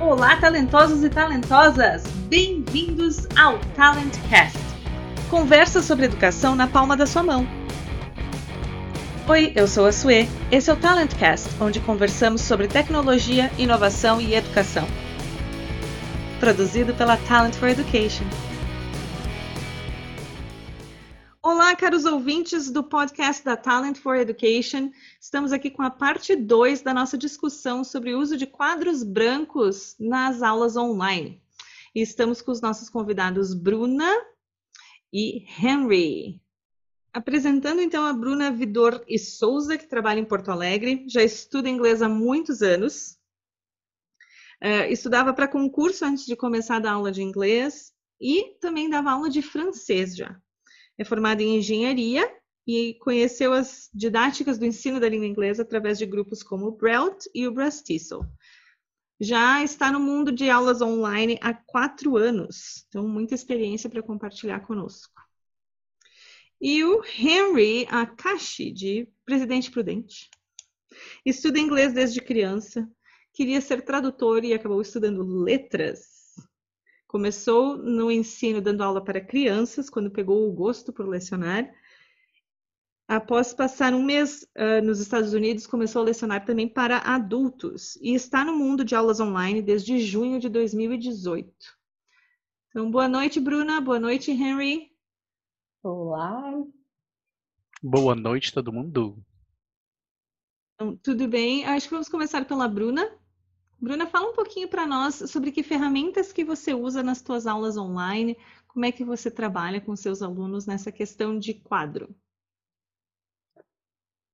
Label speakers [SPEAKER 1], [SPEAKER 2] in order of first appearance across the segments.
[SPEAKER 1] Olá, talentosos e talentosas! Bem-vindos ao TalentCast. Conversa sobre educação na palma da sua mão. Oi, eu sou a Sue. Esse é o TalentCast, onde conversamos sobre tecnologia, inovação e educação. Produzido pela Talent for Education. Caros ouvintes do podcast da Talent for Education. Estamos aqui com a parte 2 da nossa discussão sobre o uso de quadros brancos nas aulas online. E estamos com os nossos convidados Bruna e Henry. Apresentando então a Bruna Vidor e Souza, que trabalha em Porto Alegre, já estuda inglês há muitos anos. Uh, estudava para concurso antes de começar a dar aula de inglês e também dava aula de francês já é formada em engenharia e conheceu as didáticas do ensino da língua inglesa através de grupos como o Brelt e o Brastiço. Já está no mundo de aulas online há quatro anos, então muita experiência para compartilhar conosco. E o Henry Akashi, de Presidente Prudente. Estuda inglês desde criança, queria ser tradutor e acabou estudando letras Começou no ensino dando aula para crianças, quando pegou o gosto por lecionar. Após passar um mês uh, nos Estados Unidos, começou a lecionar também para adultos e está no mundo de aulas online desde junho de 2018. Então, boa noite, Bruna. Boa noite, Henry.
[SPEAKER 2] Olá.
[SPEAKER 3] Boa noite, todo mundo.
[SPEAKER 1] Então, tudo bem? Acho que vamos começar pela Bruna. Bruna, fala um pouquinho para nós sobre que ferramentas que você usa nas suas aulas online, como é que você trabalha com seus alunos nessa questão de quadro.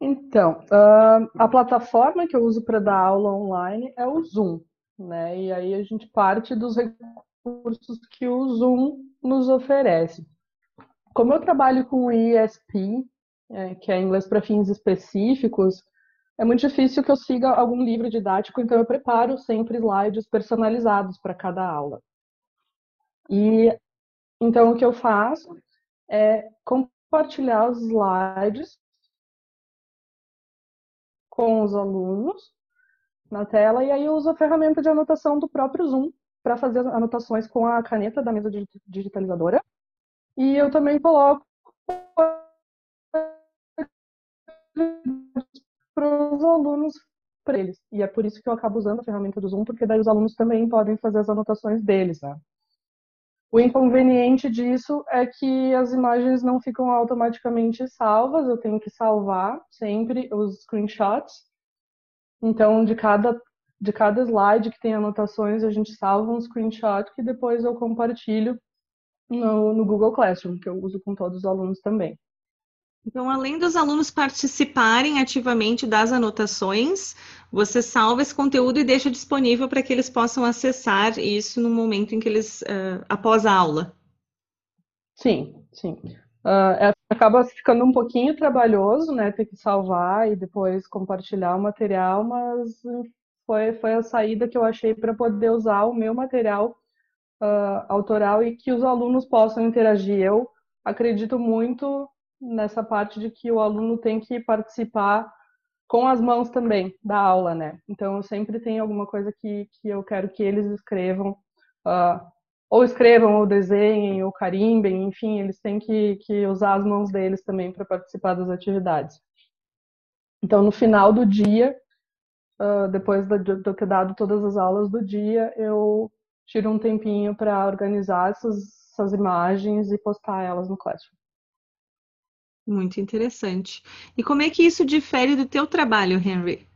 [SPEAKER 2] Então, uh, a plataforma que eu uso para dar aula online é o Zoom, né? E aí a gente parte dos recursos que o Zoom nos oferece. Como eu trabalho com o ESP, é, que é inglês para fins específicos, é muito difícil que eu siga algum livro didático, então eu preparo sempre slides personalizados para cada aula. E então o que eu faço é compartilhar os slides com os alunos na tela e aí eu uso a ferramenta de anotação do próprio Zoom para fazer anotações com a caneta da mesa digitalizadora. E eu também coloco para os alunos para eles. E é por isso que eu acabo usando a ferramenta do Zoom, porque daí os alunos também podem fazer as anotações deles, né? O inconveniente disso é que as imagens não ficam automaticamente salvas, eu tenho que salvar sempre os screenshots. Então, de cada, de cada slide que tem anotações, a gente salva um screenshot que depois eu compartilho no, no Google Classroom, que eu uso com todos os alunos também.
[SPEAKER 1] Então, além dos alunos participarem ativamente das anotações, você salva esse conteúdo e deixa disponível para que eles possam acessar isso no momento em que eles, uh, após a aula.
[SPEAKER 2] Sim, sim. Uh, acaba ficando um pouquinho trabalhoso, né, ter que salvar e depois compartilhar o material, mas foi, foi a saída que eu achei para poder usar o meu material uh, autoral e que os alunos possam interagir. Eu acredito muito nessa parte de que o aluno tem que participar com as mãos também da aula, né? Então, eu sempre tenho alguma coisa que, que eu quero que eles escrevam, uh, ou escrevam, ou desenhem, ou carimbem, enfim, eles têm que, que usar as mãos deles também para participar das atividades. Então, no final do dia, uh, depois de eu ter dado todas as aulas do dia, eu tiro um tempinho para organizar essas, essas imagens e postar elas no Classroom.
[SPEAKER 1] Muito interessante. E como é que isso difere do teu trabalho, Henry?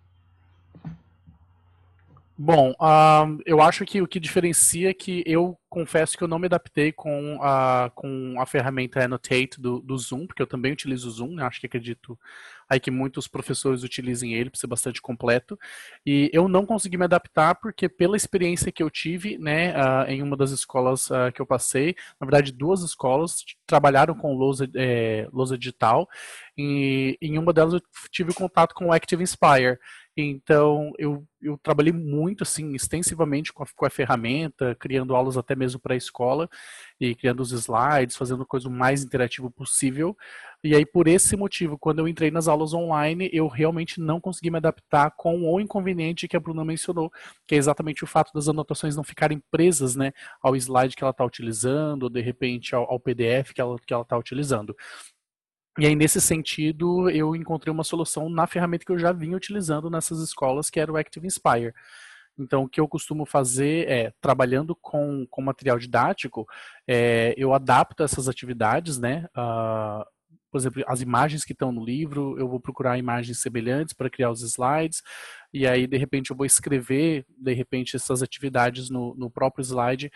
[SPEAKER 3] Bom, uh, eu acho que o que diferencia é que eu confesso que eu não me adaptei com a, com a ferramenta Annotate do, do Zoom, porque eu também utilizo o Zoom, né? acho que acredito aí que muitos professores utilizem ele para ser bastante completo. E eu não consegui me adaptar porque pela experiência que eu tive, né, uh, em uma das escolas uh, que eu passei, na verdade duas escolas trabalharam com lousa, é, lousa digital, e em uma delas eu tive contato com o Active Inspire. Então, eu, eu trabalhei muito, assim, extensivamente com a, com a ferramenta, criando aulas até mesmo para a escola, e criando os slides, fazendo a coisa o mais interativo possível. E aí, por esse motivo, quando eu entrei nas aulas online, eu realmente não consegui me adaptar com o inconveniente que a Bruna mencionou, que é exatamente o fato das anotações não ficarem presas né, ao slide que ela está utilizando, ou de repente ao, ao PDF que ela está tá utilizando. E aí, nesse sentido, eu encontrei uma solução na ferramenta que eu já vinha utilizando nessas escolas, que era o Active Inspire. Então, o que eu costumo fazer é, trabalhando com, com material didático, é, eu adapto essas atividades, né? Uh, por exemplo, as imagens que estão no livro, eu vou procurar imagens semelhantes para criar os slides, e aí, de repente, eu vou escrever, de repente, essas atividades no, no próprio slide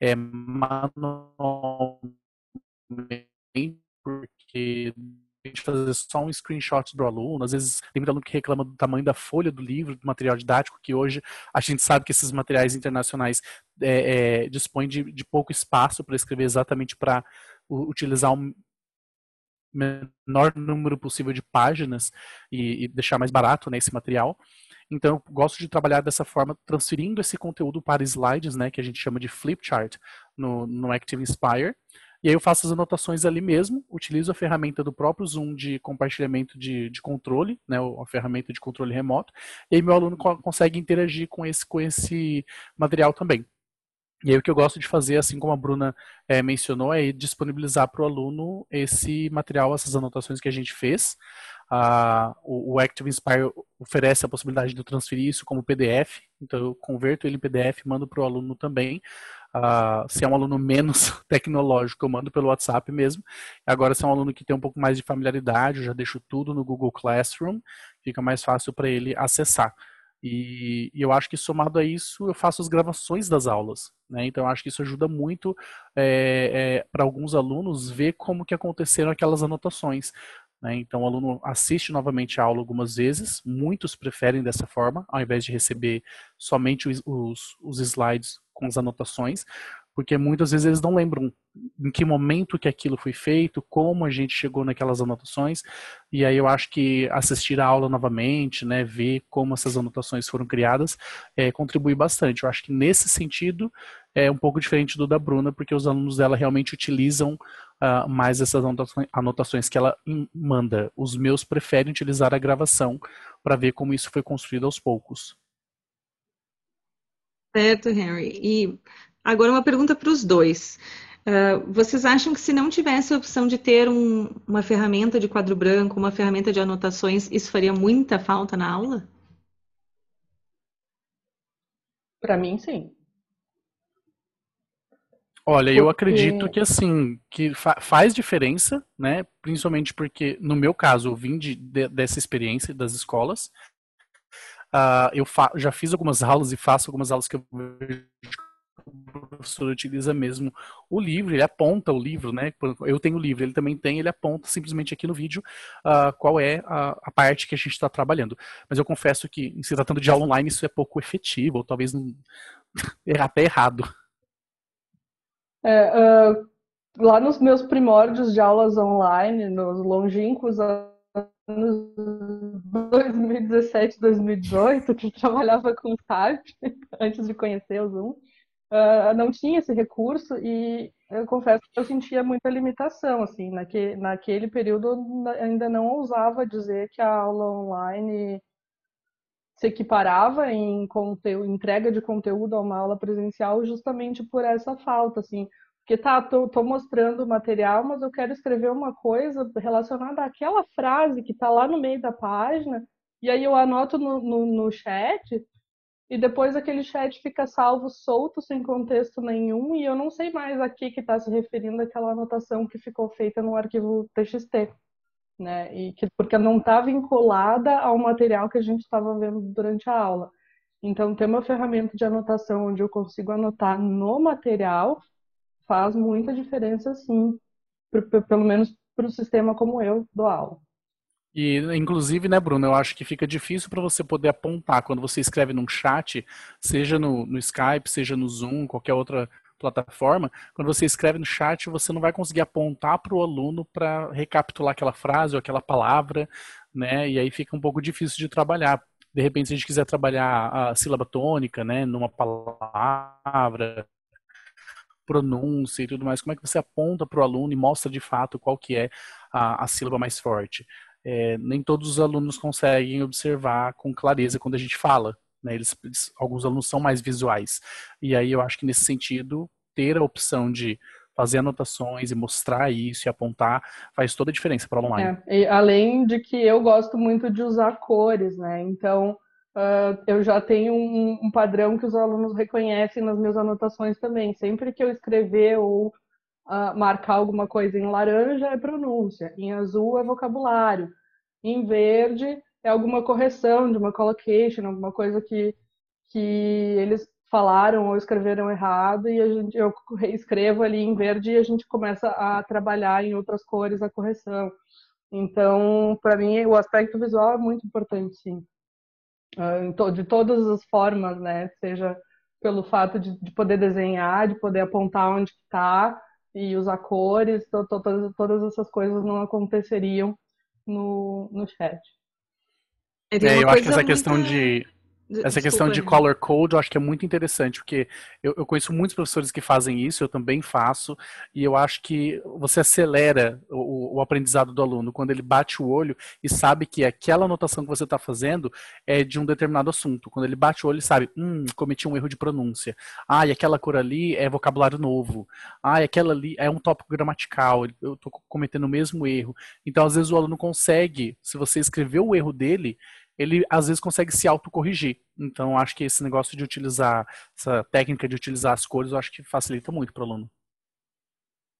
[SPEAKER 3] é, manualmente, porque a gente fazer só um screenshot do aluno, às vezes tem muito aluno que reclama do tamanho da folha do livro, do material didático, que hoje a gente sabe que esses materiais internacionais é, é, dispõem de, de pouco espaço para escrever exatamente para utilizar um menor número possível de páginas e, e deixar mais barato né, esse material. Então, eu gosto de trabalhar dessa forma, transferindo esse conteúdo para slides, né, que a gente chama de flipchart no, no Active Inspire, e aí eu faço as anotações ali mesmo, utilizo a ferramenta do próprio Zoom de compartilhamento de, de controle, né, a ferramenta de controle remoto, e aí meu aluno co consegue interagir com esse, com esse material também. E aí o que eu gosto de fazer, assim como a Bruna é, mencionou, é disponibilizar para o aluno esse material, essas anotações que a gente fez. O, o, Active Inspire oferece a possibilidade de eu transferir isso como PDF, então eu converto ele em PDF mando para o aluno também. Uh, se é um aluno menos tecnológico, eu mando pelo WhatsApp mesmo. Agora, se é um aluno que tem um pouco mais de familiaridade, eu já deixo tudo no Google Classroom, fica mais fácil para ele acessar. E, e, eu acho que somado a isso, eu faço as gravações das aulas. Né? Então, eu acho que isso ajuda muito é, é, para alguns alunos ver como que aconteceram aquelas anotações. Né? Então, o aluno assiste novamente a aula algumas vezes, muitos preferem dessa forma, ao invés de receber somente os, os, os slides com as anotações, porque muitas vezes eles não lembram em que momento que aquilo foi feito, como a gente chegou naquelas anotações, e aí eu acho que assistir a aula novamente, né, ver como essas anotações foram criadas, é, contribui bastante. Eu acho que nesse sentido é um pouco diferente do da Bruna, porque os alunos dela realmente utilizam uh, mais essas anotações, que ela manda. Os meus preferem utilizar a gravação para ver como isso foi construído aos poucos.
[SPEAKER 1] Certo, Henry. E agora uma pergunta para os dois. Uh, vocês acham que se não tivesse a opção de ter um, uma ferramenta de quadro branco, uma ferramenta de anotações, isso faria muita falta na aula?
[SPEAKER 2] Para mim, sim.
[SPEAKER 3] Olha, eu acredito que assim, que fa faz diferença, né? Principalmente porque, no meu caso, eu vim de, de, dessa experiência das escolas. Uh, eu já fiz algumas aulas e faço algumas aulas que eu vejo o professor utiliza mesmo o livro, ele aponta o livro, né? Eu tenho o livro, ele também tem, ele aponta simplesmente aqui no vídeo uh, qual é a, a, parte que a gente está trabalhando. Mas eu confesso que, se tratando de aula online, isso é pouco efetivo, ou talvez não, é até errado.
[SPEAKER 2] É, uh, lá nos meus primórdios de aulas online, nos longínquos anos 2017, 2018, que eu trabalhava com Skype, antes de conhecer o Zoom, uh, não tinha esse recurso e eu confesso que eu sentia muita limitação, assim, naque, naquele período eu ainda não ousava dizer que a aula online se equiparava em conteúdo, entrega de conteúdo a uma aula presencial justamente por essa falta, assim, porque tá, tô, tô mostrando o material, mas eu quero escrever uma coisa relacionada àquela frase que está lá no meio da página, e aí eu anoto no, no, no chat, e depois aquele chat fica salvo solto, sem contexto nenhum, e eu não sei mais a que está se referindo aquela anotação que ficou feita no arquivo TXT. Né? E que, porque não está vinculada ao material que a gente estava vendo durante a aula. Então, ter uma ferramenta de anotação onde eu consigo anotar no material faz muita diferença, sim, pelo menos para o sistema como eu dou aula.
[SPEAKER 3] E, inclusive, né, Bruno, eu acho que fica difícil para você poder apontar quando você escreve num chat, seja no, no Skype, seja no Zoom, qualquer outra plataforma, quando você escreve no chat, você não vai conseguir apontar para o aluno para recapitular aquela frase ou aquela palavra, né? E aí fica um pouco difícil de trabalhar. de repente, se a gente quiser trabalhar a sílaba tônica, né, numa palavra, pronúncia e tudo mais, como é que você aponta para o aluno e mostra de fato qual que é a, a sílaba mais forte? É, nem todos os alunos conseguem observar com clareza quando a gente fala. Né? Eles, eles, alguns alunos são mais visuais. E aí eu acho que nesse sentido, ter a opção de fazer anotações e mostrar isso e apontar faz toda a diferença para o online.
[SPEAKER 2] É, além de que eu gosto muito de usar cores, né? Então uh, eu já tenho um, um, padrão que os alunos reconhecem nas minhas anotações também. Sempre que eu escrever ou uh, marcar alguma coisa em laranja é pronúncia, em azul é vocabulário, em verde é alguma correção de uma collocation, alguma coisa que, que eles falaram ou escreveram errado e a gente, eu escrevo ali em verde e a gente começa a trabalhar em outras cores a correção. Então, para mim, o aspecto visual é muito importante, sim. Ah, de todas as formas, né? Seja pelo fato de, de poder desenhar, de poder apontar onde está e usar cores, to, to, todas, todas essas coisas não aconteceriam no, no chat.
[SPEAKER 3] É, eu acho que essa muito... questão de essa questão de color code eu acho que é muito interessante, porque eu, eu, conheço muitos professores que fazem isso, eu também faço, e eu acho que você acelera o, o aprendizado do aluno quando ele bate o olho e sabe que aquela anotação que você está fazendo é de um determinado assunto. Quando ele bate o olho e sabe, hum, cometi um erro de pronúncia. Ah, e aquela cor ali é vocabulário novo. Ah, e aquela ali é um tópico gramatical, eu estou cometendo o mesmo erro. Então, às vezes, o aluno consegue, se você escrever o erro dele, ele às vezes consegue se autocorrigir. Então, acho que esse negócio de utilizar, essa técnica de utilizar as cores, eu acho que facilita muito para o aluno.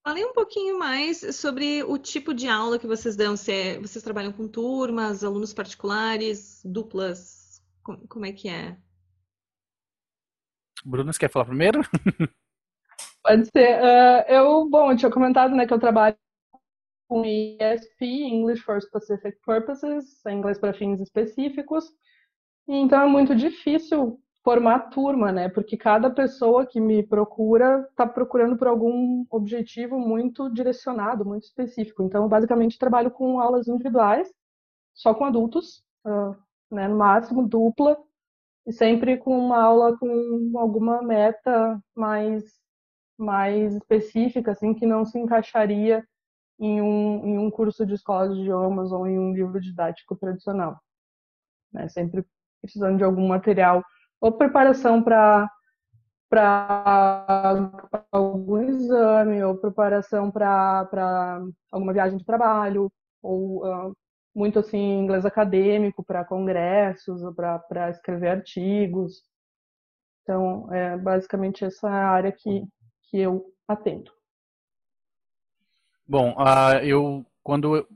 [SPEAKER 1] Falei um pouquinho mais sobre o tipo de aula que vocês dão. Se é, vocês trabalham com turmas, alunos particulares, duplas, como, como é que é?
[SPEAKER 3] Bruna, você quer falar primeiro?
[SPEAKER 2] Pode ser. Uh, eu, bom, eu tinha comentado né, que eu trabalho com ESP, English for Specific Purposes, inglês para fins específicos. Então é muito difícil formar turma, né? Porque cada pessoa que me procura está procurando por algum objetivo muito direcionado, muito específico. Então, basicamente, trabalho com aulas individuais, só com adultos, uh, né? No máximo dupla, e sempre com uma aula com alguma meta mais mais específica, assim, que não se encaixaria em um, em um curso de escola de idiomas ou em um livro didático tradicional. Né? Sempre precisando de algum material ou preparação para para algum exame ou preparação para alguma viagem de trabalho ou uh, muito assim inglês acadêmico para congressos ou para escrever artigos então é basicamente essa área que que eu atendo
[SPEAKER 3] Bom, uh, eu quando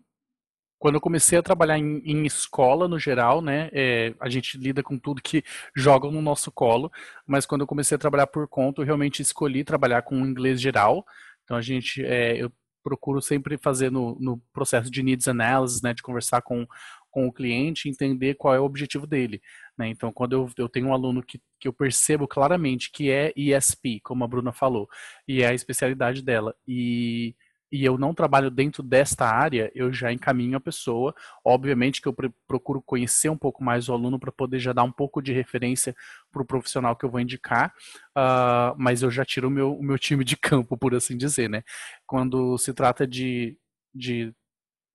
[SPEAKER 3] quando eu comecei a trabalhar em, em escola no geral, né, é, a gente lida com tudo que jogam no nosso colo, mas quando eu comecei a trabalhar por conta, eu realmente escolhi trabalhar com inglês geral. Então a gente, é, eu procuro sempre fazer no, no processo de needs analysis, né, de conversar com com o cliente entender qual é o objetivo dele. Né? Então, quando eu, eu tenho um aluno que, que eu percebo claramente que é ESP, como a Bruna falou, e é a especialidade dela, e e eu não trabalho dentro desta área, eu já encaminho a pessoa. Obviamente que eu procuro conhecer um pouco mais o aluno para poder já dar um pouco de referência para o profissional que eu vou indicar, uh, mas eu já tiro o meu, o meu time de campo, por assim dizer, né? Quando se trata de, de,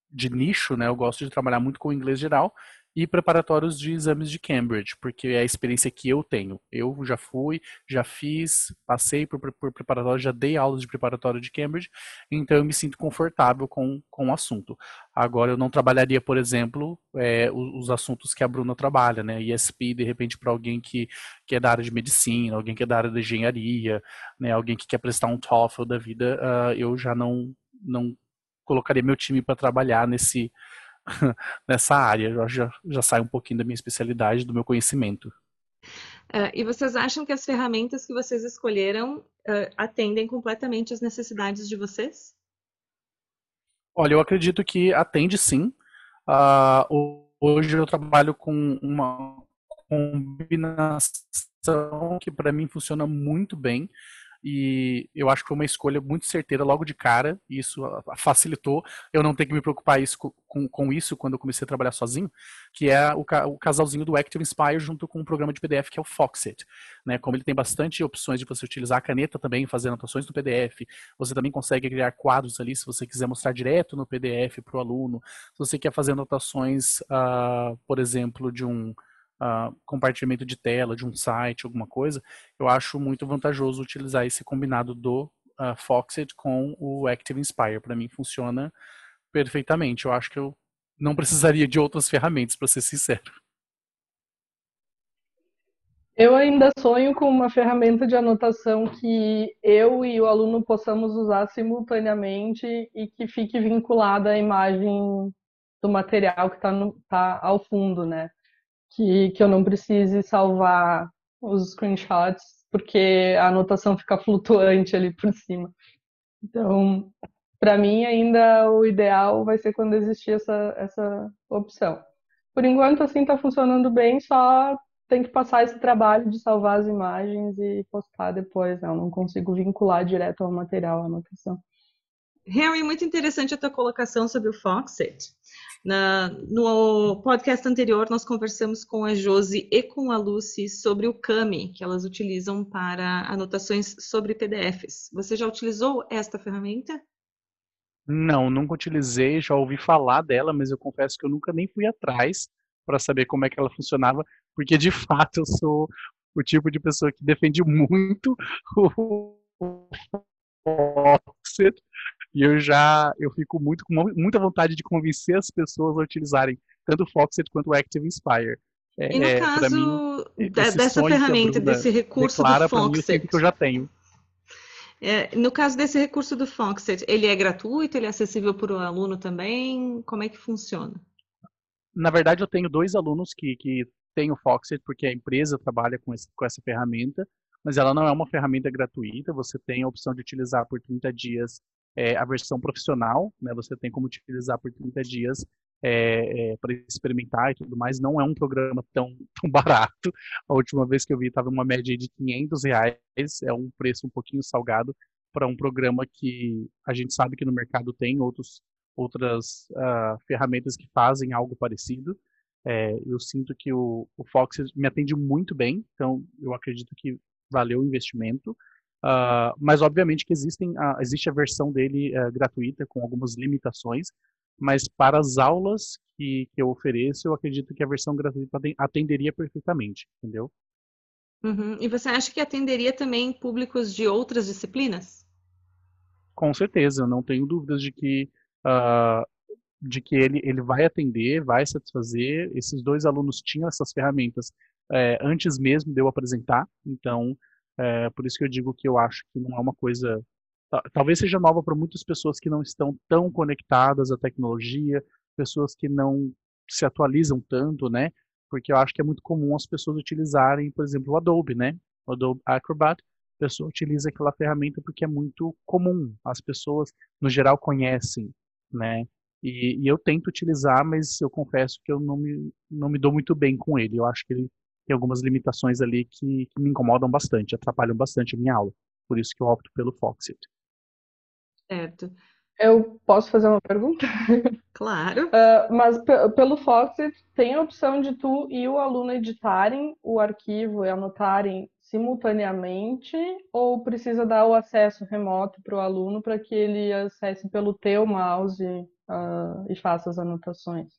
[SPEAKER 3] de nicho, né? Eu gosto de trabalhar muito com inglês geral, e preparatórios de exames de Cambridge, porque é a experiência que eu tenho. Eu já fui, já fiz, passei por, por preparatório, já dei aulas de preparatório de Cambridge, então eu me sinto confortável com, com o assunto. Agora, eu não trabalharia, por exemplo, é, os, os, assuntos que a Bruna trabalha, né? ESP, de repente, para alguém que, que é da área de medicina, alguém que é da área de engenharia, né? alguém que quer prestar um TOEFL da vida, uh, eu já não, não colocaria meu time para trabalhar nesse nessa área. Eu já, já sai um pouquinho da minha especialidade, do meu conhecimento.
[SPEAKER 1] Uh, e vocês acham que as ferramentas que vocês escolheram uh, atendem completamente às necessidades de vocês?
[SPEAKER 3] Olha, eu acredito que atende sim. Uh, hoje eu trabalho com uma combinação que para mim funciona muito bem. E eu acho que foi uma escolha muito certeira logo de cara, e isso facilitou eu não ter que me preocupar isso, com, com isso quando eu comecei a trabalhar sozinho, que é o, o casalzinho do Active Inspire junto com um programa de PDF que é o Foxit. Né? Como ele tem bastante opções de você utilizar a caneta também, fazer anotações no PDF, você também consegue criar quadros ali se você quiser mostrar direto no PDF para o aluno, se você quer fazer anotações, uh, por exemplo, de um uh, compartilhamento de tela, de um site, alguma coisa, eu acho muito vantajoso utilizar esse combinado do uh, Foxit com o Active Inspire. Para mim funciona perfeitamente. Eu acho que eu não precisaria de outras ferramentas, para ser sincero.
[SPEAKER 2] Eu ainda sonho com uma ferramenta de anotação que eu e o aluno possamos usar simultaneamente e que fique vinculada à imagem do material que está tá ao fundo, né? Que, que eu não precise salvar os screenshots, porque a anotação fica flutuante ali por cima. Então, para mim, ainda o ideal vai ser quando existir essa, essa opção. Por enquanto, assim, está funcionando bem, só tem que passar esse trabalho de salvar as imagens e postar depois. Não consigo vincular direto ao material a anotação.
[SPEAKER 1] Harry, muito interessante a tua colocação sobre o Foxit. Na, no podcast anterior, nós conversamos com a Josi e com a Lucy sobre o Kami, que elas utilizam para anotações sobre PDFs. Você já utilizou esta ferramenta?
[SPEAKER 3] Não, nunca utilizei, já ouvi falar dela, mas eu confesso que eu nunca nem fui atrás para saber como é que ela funcionava, porque de fato eu sou o tipo de pessoa que defende muito o Foxit e eu já eu fico muito com muita vontade de convencer as pessoas a utilizarem tanto o Foxit quanto o Active Inspire.
[SPEAKER 1] É, e no é, caso mim, dessa ferramenta, desse recurso do Foxit,
[SPEAKER 3] que eu já tenho.
[SPEAKER 1] É, no caso desse recurso do Foxit, ele é gratuito, ele é acessível para o aluno também? Como é que funciona?
[SPEAKER 3] Na verdade, eu tenho dois alunos que, que têm o Foxit, porque a empresa trabalha com, esse, com essa ferramenta, mas ela não é uma ferramenta gratuita, você tem a opção de utilizar por 30 dias é, a versão profissional, né, você tem como utilizar por 30 dias é, é, para experimentar e tudo mais. Não é um programa tão, tão barato. A última vez que eu vi estava uma média de 500 reais. É um preço um pouquinho salgado para um programa que a gente sabe que no mercado tem outros, outras uh, ferramentas que fazem algo parecido. É, eu sinto que o, o Fox me atende muito bem, então eu acredito que valeu o investimento. Uh, mas obviamente que existem, uh, existe a versão dele uh, gratuita com algumas limitações, mas para as aulas que, que eu ofereço, eu acredito que a versão gratuita atenderia perfeitamente, entendeu?
[SPEAKER 1] Uhum. E você acha que atenderia também públicos de outras disciplinas?
[SPEAKER 3] Com certeza, eu não tenho dúvidas de que de que ele, ele vai atender, vai satisfazer. Esses dois alunos tinham essas ferramentas é, antes mesmo de eu apresentar, então é, por isso que eu digo que eu acho que não é uma coisa. Talvez seja nova para muitas pessoas que não estão tão conectadas à tecnologia, pessoas que não se atualizam tanto, né? Porque eu acho que é muito comum as pessoas utilizarem, por exemplo, o Adobe, né? O Adobe Acrobat. A pessoa utiliza aquela ferramenta porque é muito comum. As pessoas, no geral, conhecem, né? E, e, eu tento utilizar, mas eu confesso que eu não me, não me dou muito bem com ele. Eu acho que ele tem algumas limitações ali que, que, me incomodam bastante, atrapalham bastante a minha aula. Por isso que eu opto pelo Foxit.
[SPEAKER 1] Certo.
[SPEAKER 2] Eu posso fazer uma pergunta?
[SPEAKER 1] Claro.
[SPEAKER 2] Uh, mas pelo Foxit tem a opção de tu e o aluno editarem o arquivo e anotarem simultaneamente ou precisa dar o acesso remoto para o aluno para que ele acesse pelo teu mouse uh, e faça as anotações?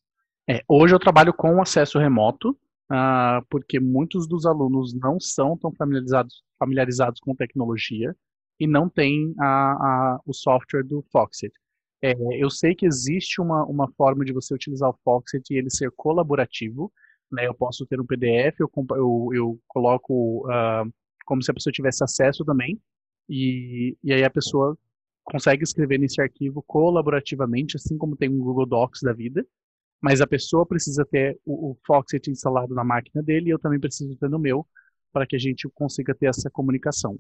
[SPEAKER 3] É, hoje eu trabalho com acesso remoto, uh, porque muitos dos alunos não são tão familiarizados, familiarizados com tecnologia e não têm a, a, o software do Foxit. É, eu sei que existe uma, uma forma de você utilizar o Foxit e ele ser colaborativo. Né? Eu posso ter um PDF, eu, eu, eu coloco uh, como se a pessoa tivesse acesso também, e, e aí a pessoa consegue escrever nesse arquivo colaborativamente, assim como tem um Google Docs da vida mas a pessoa precisa ter o, o Foxit instalado na máquina dele e eu também preciso ter no meu para que a gente consiga ter essa comunicação.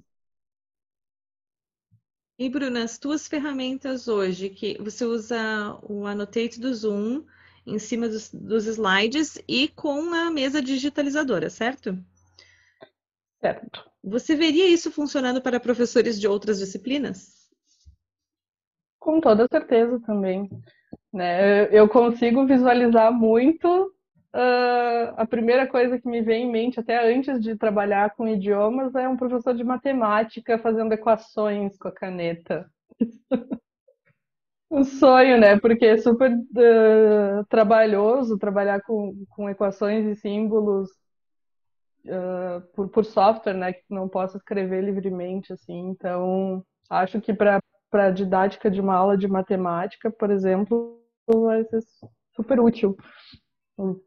[SPEAKER 1] E Bruna, as tuas ferramentas hoje, que você usa o Annotate do Zoom em cima dos, dos slides e com a mesa digitalizadora, certo?
[SPEAKER 2] Certo.
[SPEAKER 1] Você veria isso funcionando para professores de outras disciplinas?
[SPEAKER 2] Com toda certeza também. Né? Eu consigo visualizar muito. Uh, a primeira coisa que me vem em mente, até antes de trabalhar com idiomas, é um professor de matemática fazendo equações com a caneta. um sonho, né? Porque é super uh, trabalhoso trabalhar com, com equações e símbolos uh, por, por software, né? Que não posso escrever livremente, assim. Então, acho que para para didática de uma aula de matemática, por exemplo, vai ser super útil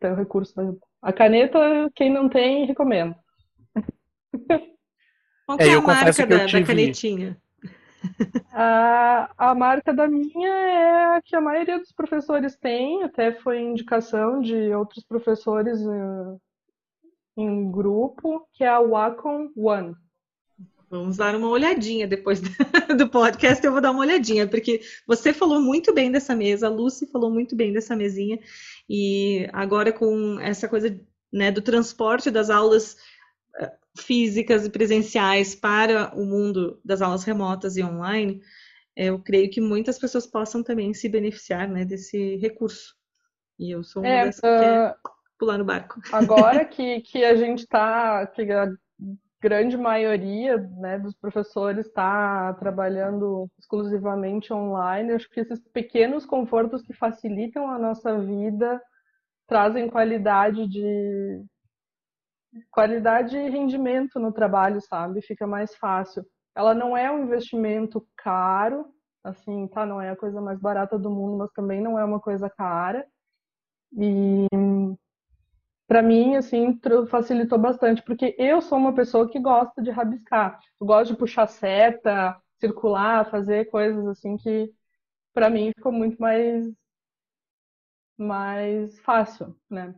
[SPEAKER 2] ter o recurso. A caneta, quem não tem, recomendo.
[SPEAKER 1] Qual é, é a marca da, tive... da canetinha?
[SPEAKER 2] A, a marca da minha é a que a maioria dos professores tem, até foi indicação de outros professores uh, em grupo, que é a Wacom One.
[SPEAKER 1] Vamos dar uma olhadinha depois do podcast. Eu vou dar uma olhadinha, porque você falou muito bem dessa mesa, a Lucy falou muito bem dessa mesinha, e agora com essa coisa né, do transporte das aulas eh, físicas e presenciais para o mundo das aulas remotas e online, eu creio que muitas pessoas possam também se beneficiar né, desse recurso. E eu sou uma é, dessas que quer ah, pular no barco.
[SPEAKER 2] Agora que, que a gente está, grande maioria né, dos professores está trabalhando exclusivamente online. Eu acho que esses pequenos confortos que facilitam a nossa vida trazem qualidade de qualidade e rendimento no trabalho, sabe? Fica mais fácil. Ela não é um investimento caro, assim, tá? Não é a coisa mais barata do mundo, mas também não é uma coisa cara. E para mim, assim, facilitou bastante, porque eu sou uma pessoa que gosta de rabiscar. Eu gosto de puxar seta, circular, fazer coisas assim que para mim ficou muito mais mais fácil, né?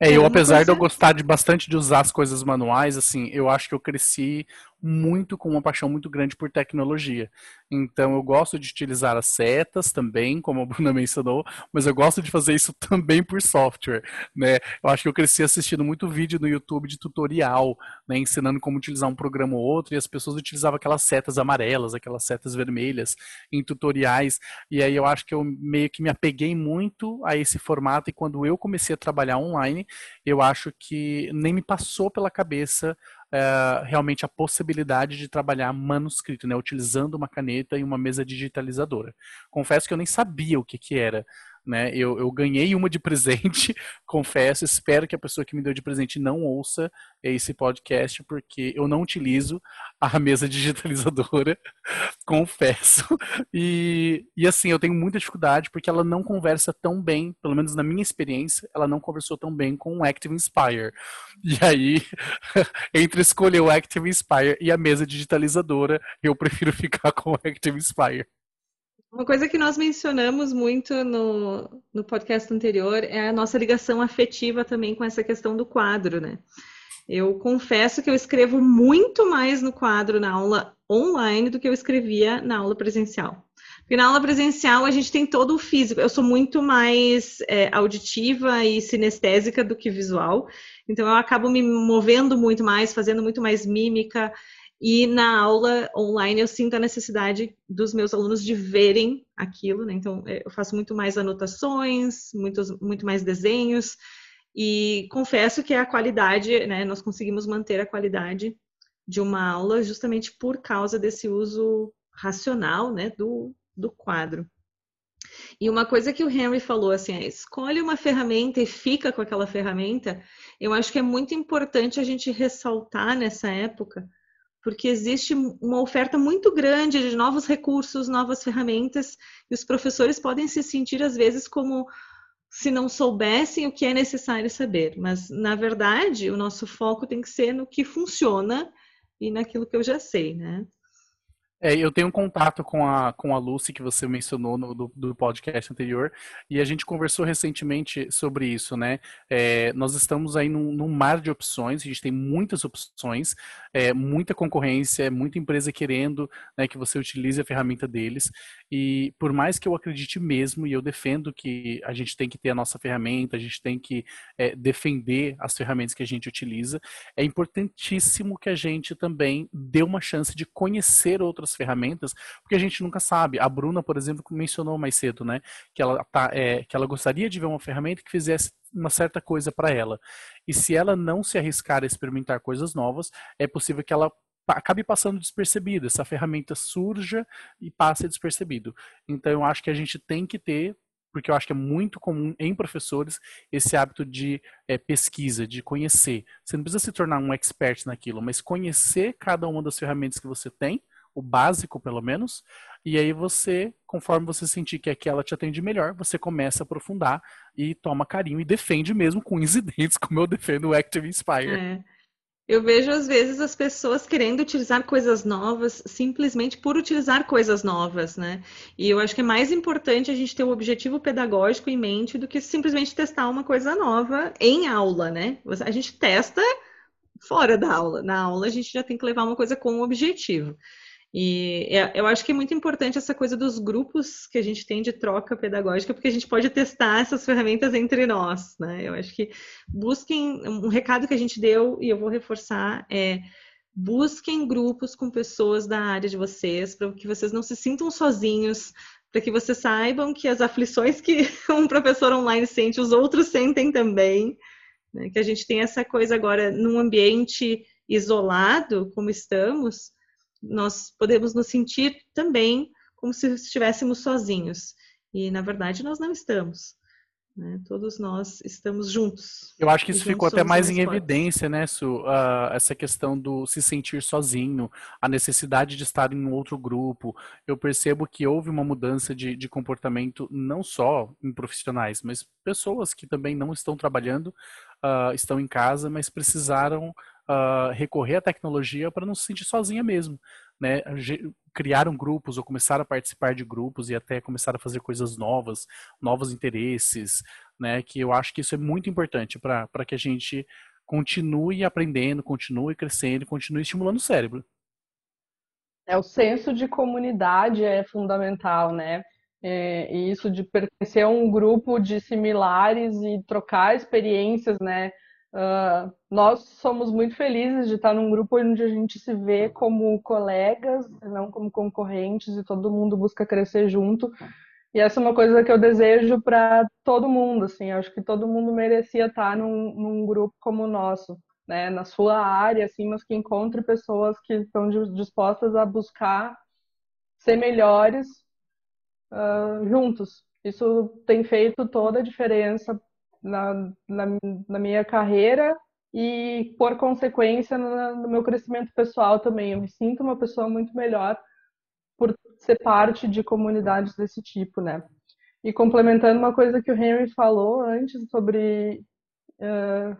[SPEAKER 3] É, eu apesar de eu gostar de bastante de usar as coisas manuais, assim, eu acho que eu cresci muito com uma paixão muito grande por tecnologia. Então eu gosto de utilizar as setas também, como a Bruna mencionou, mas eu gosto de fazer isso também por software, né? Eu acho que eu cresci assistindo muito vídeo no YouTube de tutorial, né, ensinando como utilizar um programa ou outro, e as pessoas utilizavam aquelas setas amarelas, aquelas setas vermelhas em tutoriais, e aí eu acho que eu meio que me apeguei muito a esse formato e quando eu comecei a trabalhar online, eu acho que nem me passou pela cabeça é, realmente a possibilidade de trabalhar manuscrito, né, utilizando uma caneta e uma mesa digitalizadora. Confesso que eu nem sabia o que, que era né? Eu, eu ganhei uma de presente, confesso, espero que a pessoa que me deu de presente não ouça esse podcast, porque eu não utilizo a mesa digitalizadora, confesso. E, e assim, eu tenho muita dificuldade porque ela não conversa tão bem, pelo menos na minha experiência, ela não conversou tão bem com o Active Inspire. E aí, entre escolher o Active Inspire e a mesa digitalizadora, eu prefiro ficar com o Active Inspire.
[SPEAKER 1] Uma coisa que nós mencionamos muito no, no podcast anterior é a nossa ligação afetiva também com essa questão do quadro, né? Eu confesso que eu escrevo muito mais no quadro na aula online do que eu escrevia na aula presencial. Porque na aula presencial a gente tem todo o físico. Eu sou muito mais é, auditiva e sinestésica do que visual. Então eu acabo me movendo muito mais, fazendo muito mais mímica. E na aula online eu sinto a necessidade dos meus alunos de verem aquilo, né? Então é, eu faço muito mais anotações, muitos, muito mais desenhos, e confesso que a qualidade, né? Nós conseguimos manter a qualidade de uma aula justamente por causa desse uso racional, né? Do, do quadro. E uma coisa que o Henry falou assim, é, escolhe uma ferramenta e fica com aquela ferramenta. Eu acho que é muito importante a gente ressaltar nessa época porque existe uma oferta muito grande de novos recursos, novas ferramentas, e os professores podem se sentir, às vezes, como se não soubessem o que é necessário saber. Mas, na verdade, o nosso foco tem que ser no que funciona e naquilo que eu já sei, né?
[SPEAKER 3] É, eu tenho um contato com a, com a Lucy, que você mencionou no do, do podcast anterior, e a gente conversou recentemente sobre isso, né? É, nós estamos aí num, num, mar de opções, a gente tem muitas opções, é, muita concorrência, muita empresa querendo né, que você utilize a ferramenta deles, e por mais que eu acredite mesmo, e eu defendo que a gente tem que ter a nossa ferramenta, a gente tem que é, defender as ferramentas que a gente utiliza, é importantíssimo que a gente também dê uma chance de conhecer outras ferramentas, porque a gente nunca sabe. A Bruna, por exemplo, mencionou mais cedo, né, que ela tá, é, que ela gostaria de ver uma ferramenta que fizesse uma certa coisa para ela. E se ela não se arriscar a experimentar coisas novas, é possível que ela acabe passando despercebida, essa ferramenta surja e passe despercebido. Então eu acho que a gente tem que ter, porque eu acho que é muito comum em professores esse hábito de é, pesquisa, de conhecer. Você não precisa se tornar um expert naquilo, mas conhecer cada uma das ferramentas que você tem o básico pelo menos, e aí você, conforme você sentir que aquela te atende melhor, você começa a aprofundar e toma carinho e defende mesmo com unhas e dentes, como eu defendo o Active Inspire. É.
[SPEAKER 1] Eu vejo às vezes as pessoas querendo utilizar coisas novas simplesmente por utilizar coisas novas, né? E eu acho que é mais importante a gente ter um objetivo pedagógico em mente do que simplesmente testar uma coisa nova em aula, né? A gente testa fora da aula. Na aula a gente já tem que levar uma coisa com um objetivo. E é, eu acho que é muito importante essa coisa dos grupos que a gente tem de troca pedagógica, porque a gente pode testar essas ferramentas entre nós, né? Eu acho que busquem um recado que a gente deu e eu vou reforçar é busquem grupos com pessoas da área de vocês, para que vocês não se sintam sozinhos, para que vocês saibam que as aflições que um professor online sente, os outros sentem também, né? que a gente tem essa coisa agora num ambiente isolado, como estamos, nós podemos nos sentir também como se estivéssemos sozinhos. E, na verdade, nós não estamos. Né? Todos nós estamos juntos.
[SPEAKER 3] Eu acho que isso ficou até mais, em fortes. evidência, né, Su? Uh, essa questão do se sentir sozinho, a necessidade de estar em outro grupo. Eu percebo que houve uma mudança de, de comportamento, não só em profissionais, mas pessoas que também não estão trabalhando, uh, estão em casa, mas precisaram uh, recorrer à tecnologia para não se sentir sozinha mesmo. Né? Criaram grupos ou começaram a participar de grupos e até começaram a fazer coisas novas, novos interesses, né? que eu acho que isso é muito importante para que a gente continue aprendendo, continue crescendo, continue estimulando o cérebro.
[SPEAKER 2] É, o senso de comunidade é fundamental, né? É, e isso de pertencer a um grupo de similares e trocar experiências, né? Uh, nós somos muito felizes de estar num grupo onde a gente se vê como colegas, não como concorrentes, e todo mundo busca crescer junto. E essa é uma coisa que eu desejo para todo mundo, assim, acho que todo mundo merecia estar num, num, grupo como o nosso, né, na sua área, assim, mas que encontre pessoas que estão dispostas a buscar ser melhores uh, juntos. Isso tem feito toda a diferença na, na, na minha carreira e, por consequência, no, no, meu crescimento pessoal também. Eu me sinto uma pessoa muito melhor por ser parte de comunidades desse tipo, né? E complementando uma coisa que o Henry falou antes sobre uh,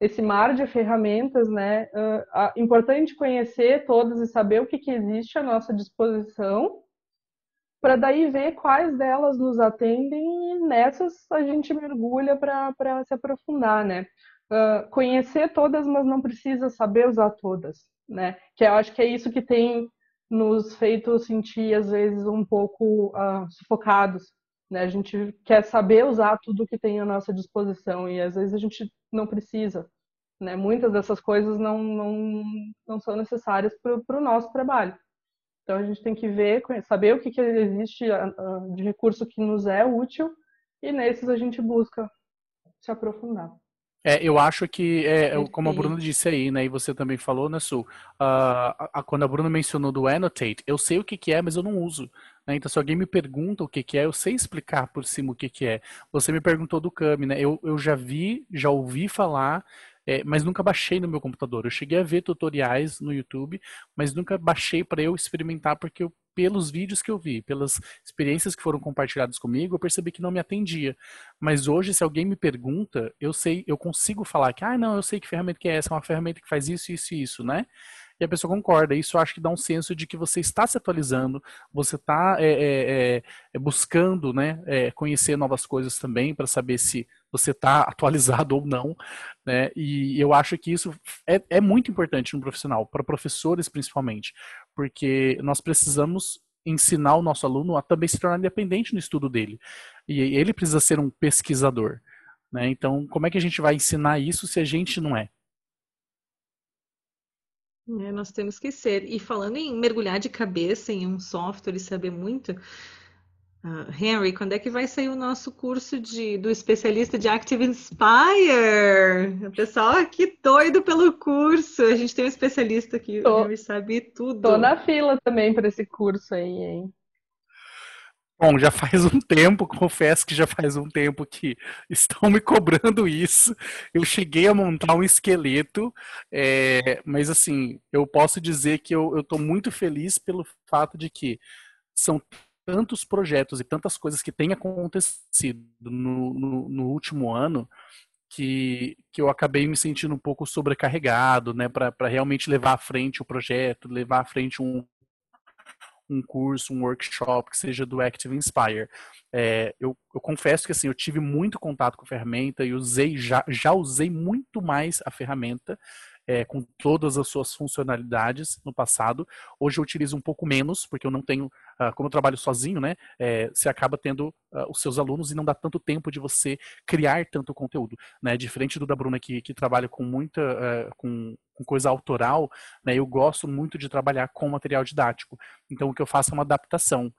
[SPEAKER 2] esse mar de ferramentas, né? Uh, importante conhecer todas e saber o que, que existe à nossa disposição para daí ver quais delas nos atendem e nessas a gente mergulha para se aprofundar, né? Uh, conhecer todas, mas não precisa saber usar todas, né? Que eu acho que é isso que tem nos feito sentir às vezes um pouco uh, sufocados, né? A gente quer saber usar tudo que tem à nossa disposição e às vezes a gente não precisa, né? Muitas dessas coisas não não, não são necessárias para o nosso trabalho. Então a gente tem que ver, saber o que, que existe de recurso que nos é útil e nesses a gente busca se aprofundar.
[SPEAKER 3] É, eu acho que, é, como a Bruna disse aí, né, e você também falou, né, Su, uh, a, a, quando a Bruna mencionou do Annotate, eu sei o que, que é, mas eu não uso. Né? Então, se alguém me pergunta o que, que é, eu sei explicar por cima o que, que é. Você me perguntou do Kami, né? Eu, eu já vi, já ouvi falar, é, mas nunca baixei no meu computador. Eu cheguei a ver tutoriais no YouTube, mas nunca baixei para eu experimentar, porque eu, pelos vídeos que eu vi, pelas experiências que foram compartilhadas comigo, eu percebi que não me atendia. Mas hoje, se alguém me pergunta, eu sei, eu consigo falar que, ah, não, eu sei que ferramenta que é essa, é uma ferramenta que faz isso, isso e isso, né? E a pessoa concorda. Isso acho que dá um senso de que você está se atualizando, você está é, é, é, buscando né, é, conhecer novas coisas também para saber se você está atualizado ou não. Né? E eu acho que isso é, é muito importante no profissional, para professores principalmente, porque nós precisamos ensinar o nosso aluno a também se tornar independente no estudo dele. E ele precisa ser um pesquisador. Né? Então, como é que a gente vai ensinar isso se a gente não é?
[SPEAKER 1] É, nós temos que ser. E falando em mergulhar de cabeça em um software e saber muito, uh, Henry, quando é que vai sair o nosso curso de, do especialista de Active Inspire? O pessoal aqui doido pelo curso. A gente tem um especialista aqui, o Henry sabe tudo.
[SPEAKER 2] Tô na fila também para esse curso aí, hein?
[SPEAKER 3] Bom, já faz um tempo, confesso que já faz um tempo que estão me cobrando isso. Eu cheguei a montar um esqueleto, é, mas assim, eu posso dizer que eu estou muito feliz pelo fato de que são tantos projetos e tantas coisas que têm acontecido no, no, no último ano que, que eu acabei me sentindo um pouco sobrecarregado, né, para realmente levar à frente o projeto, levar à frente um, um curso, um workshop que seja do Active Inspire. É, eu, eu, confesso que assim, eu tive muito contato com a ferramenta e usei já, já usei muito mais a ferramenta é, com todas as suas funcionalidades no passado. Hoje eu utilizo um pouco menos, porque eu não tenho, uh, como eu trabalho sozinho, né? É, você acaba tendo uh, os seus alunos e não dá tanto tempo de você criar tanto conteúdo, né? Diferente do da Bruna que, que trabalha com muita, uh, com, com, coisa autoral, né? Eu gosto muito de trabalhar com material didático. Então o que eu faço é uma adaptação.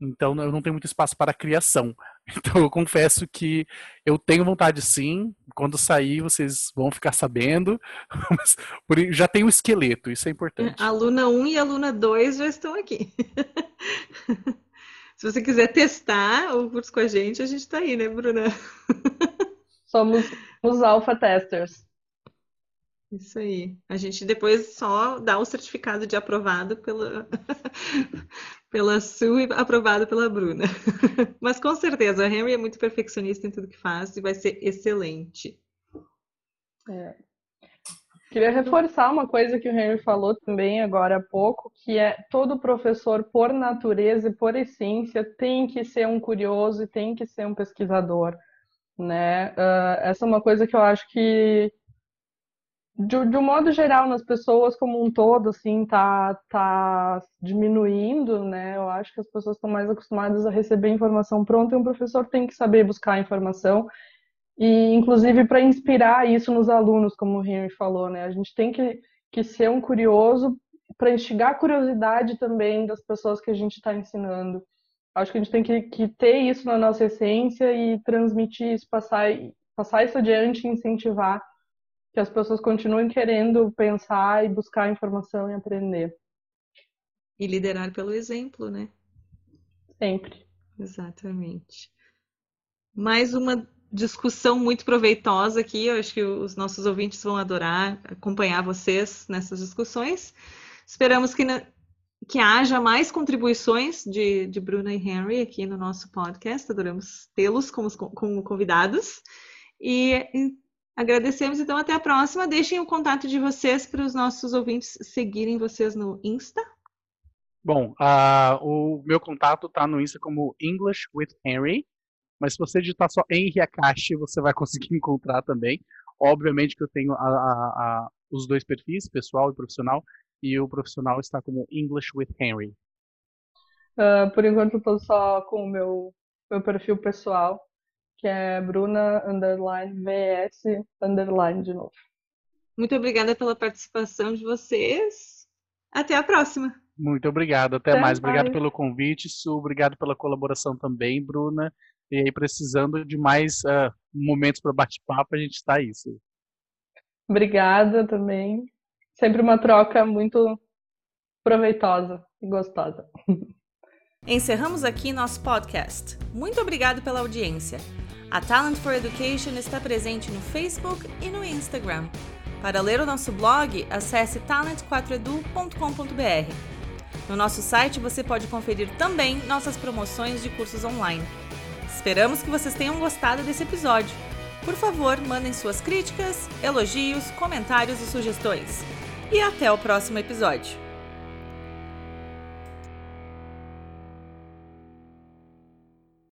[SPEAKER 3] Então eu não tenho muito espaço para criação. Então eu confesso que eu tenho vontade sim. Quando sair, vocês vão ficar sabendo. Mas já tem o um esqueleto, isso é importante.
[SPEAKER 1] A aluna 1 e a aluna 2 já estão aqui. Se você quiser testar o curso com a gente, a gente está aí, né, Bruna?
[SPEAKER 2] Somos os alpha testers.
[SPEAKER 1] Isso aí. A gente depois só dá o certificado de aprovado pela, pela Sue e aprovado pela Bruna. Mas com certeza, a Henry é muito perfeccionista em tudo que faz e vai ser excelente.
[SPEAKER 2] É. Queria reforçar uma coisa que o Henry falou também agora há pouco, que é todo professor, por natureza e por essência, tem que ser um curioso e tem que ser um pesquisador. Né? Uh, essa é uma coisa que eu acho que de, de um modo geral, nas pessoas como um todo, assim, tá, tá diminuindo, né? Eu acho que as pessoas estão mais acostumadas a receber informação pronta e um professor tem que saber buscar a informação e, inclusive, para inspirar isso nos alunos, como o Henry falou, né? A gente tem que, que ser um curioso para instigar a curiosidade também das pessoas que a gente está ensinando. Acho que a gente tem que, que ter isso na nossa essência e transmitir isso, passar, passar isso adiante e incentivar que as pessoas continuem querendo pensar e buscar informação e aprender.
[SPEAKER 1] E liderar pelo exemplo, né?
[SPEAKER 2] Sempre.
[SPEAKER 1] Exatamente. Mais uma discussão muito proveitosa aqui. Eu acho que os nossos ouvintes vão adorar acompanhar vocês nessas discussões. Esperamos que, que haja mais contribuições de, de Bruna e Henry aqui no nosso podcast. Adoramos tê-los como, como convidados. E Agradecemos, então, até a próxima. Deixem o contato de vocês para os nossos ouvintes seguirem vocês no Insta.
[SPEAKER 3] Bom, uh, o meu contato está no Insta como English with Henry, mas se você digitar só Henry Akashi, você vai conseguir encontrar também. Obviamente que eu tenho a, a, a, os dois perfis, pessoal e profissional, e o profissional está como English with Henry.
[SPEAKER 2] Uh, por enquanto, estou só com o meu, meu perfil pessoal, que é Bruna underline VS underline de novo.
[SPEAKER 1] Muito obrigada pela participação de vocês. Até a próxima.
[SPEAKER 3] Muito obrigado, até, até mais. mais. Obrigado pelo convite, Su. Obrigado pela colaboração também, Bruna. E aí, precisando de mais uh, momentos para bate-papo, a gente está aí. Su.
[SPEAKER 2] Obrigada também. Sempre uma troca muito proveitosa e gostosa.
[SPEAKER 1] Encerramos aqui nosso podcast. Muito obrigado pela audiência. A Talent for Education está presente no Facebook e no Instagram. Para ler o nosso blog, acesse talent4edu.com.br. No nosso site você pode conferir também nossas promoções de cursos online. Esperamos que vocês tenham gostado desse episódio. Por favor, mandem suas críticas, elogios, comentários e sugestões. e até o próximo episódio.